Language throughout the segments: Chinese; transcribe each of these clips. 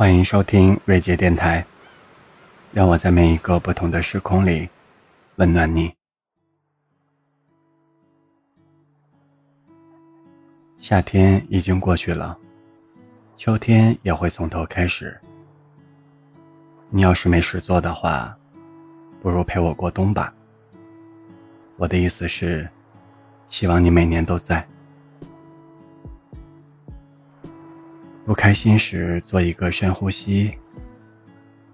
欢迎收听瑞杰电台，让我在每一个不同的时空里温暖你。夏天已经过去了，秋天也会从头开始。你要是没事做的话，不如陪我过冬吧。我的意思是，希望你每年都在。不开心时做一个深呼吸，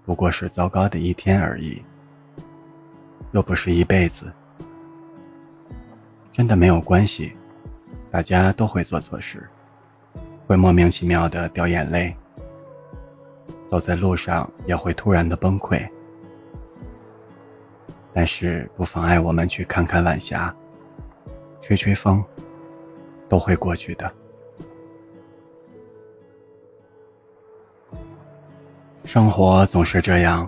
不过是糟糕的一天而已，又不是一辈子，真的没有关系。大家都会做错事，会莫名其妙的掉眼泪，走在路上也会突然的崩溃，但是不妨碍我们去看看晚霞，吹吹风，都会过去的。生活总是这样，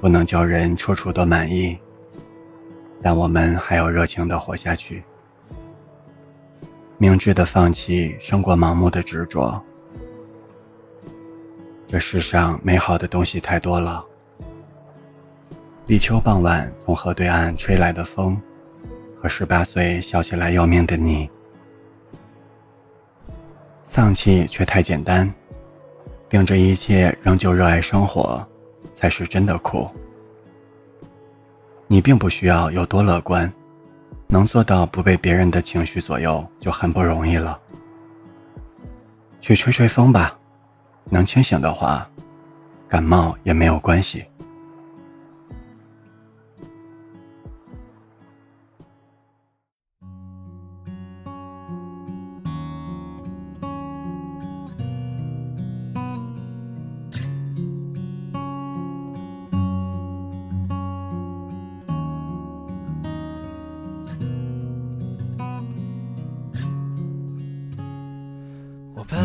不能叫人处处都满意，但我们还要热情的活下去。明智的放弃胜过盲目的执着。这世上美好的东西太多了。立秋傍晚从河对岸吹来的风，和十八岁笑起来要命的你。丧气却太简单。并这一切，仍旧热爱生活，才是真的苦。你并不需要有多乐观，能做到不被别人的情绪左右，就很不容易了。去吹吹风吧，能清醒的话，感冒也没有关系。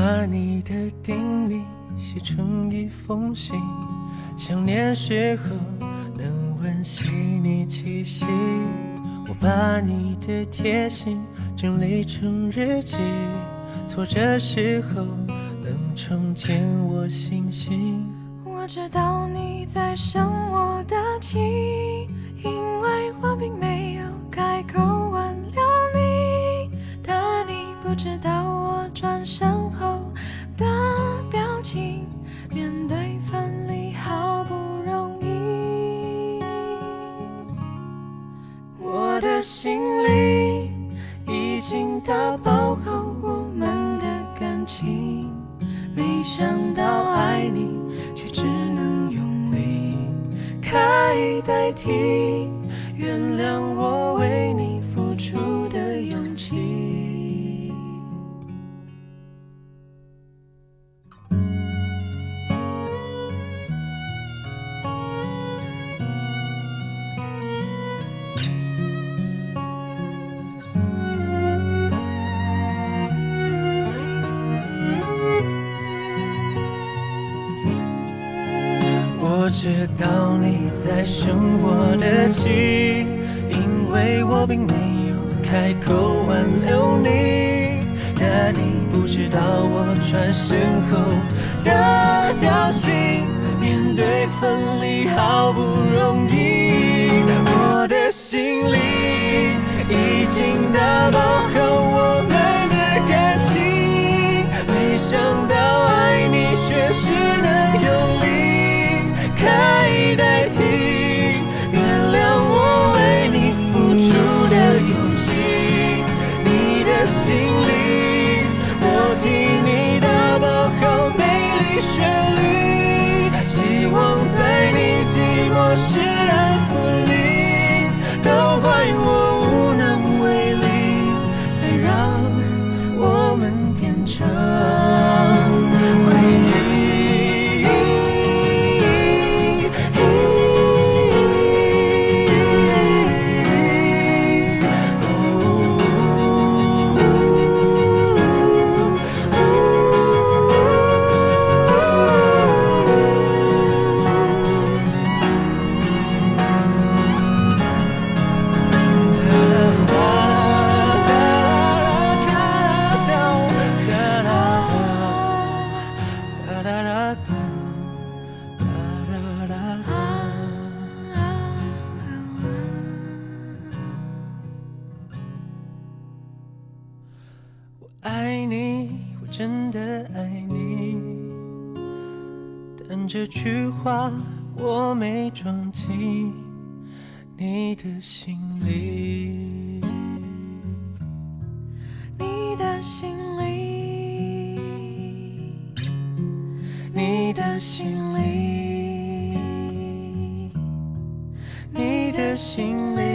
把你的叮咛写成一封信，想念时候能温习你气息。我把你的贴心整理成日记，挫折时候能重建我信心。我知道你在生我的气，的心里已经打包好我们的感情，没想到爱你却只能用离开代替。原谅我为知道你在生我的气，因为我并没有开口挽留你，但你不知道我转身后的表情。面对分离好不容易，我的心里已经真的爱你，但这句话我没装进你的心里。你的心里，你的心里，你的心里。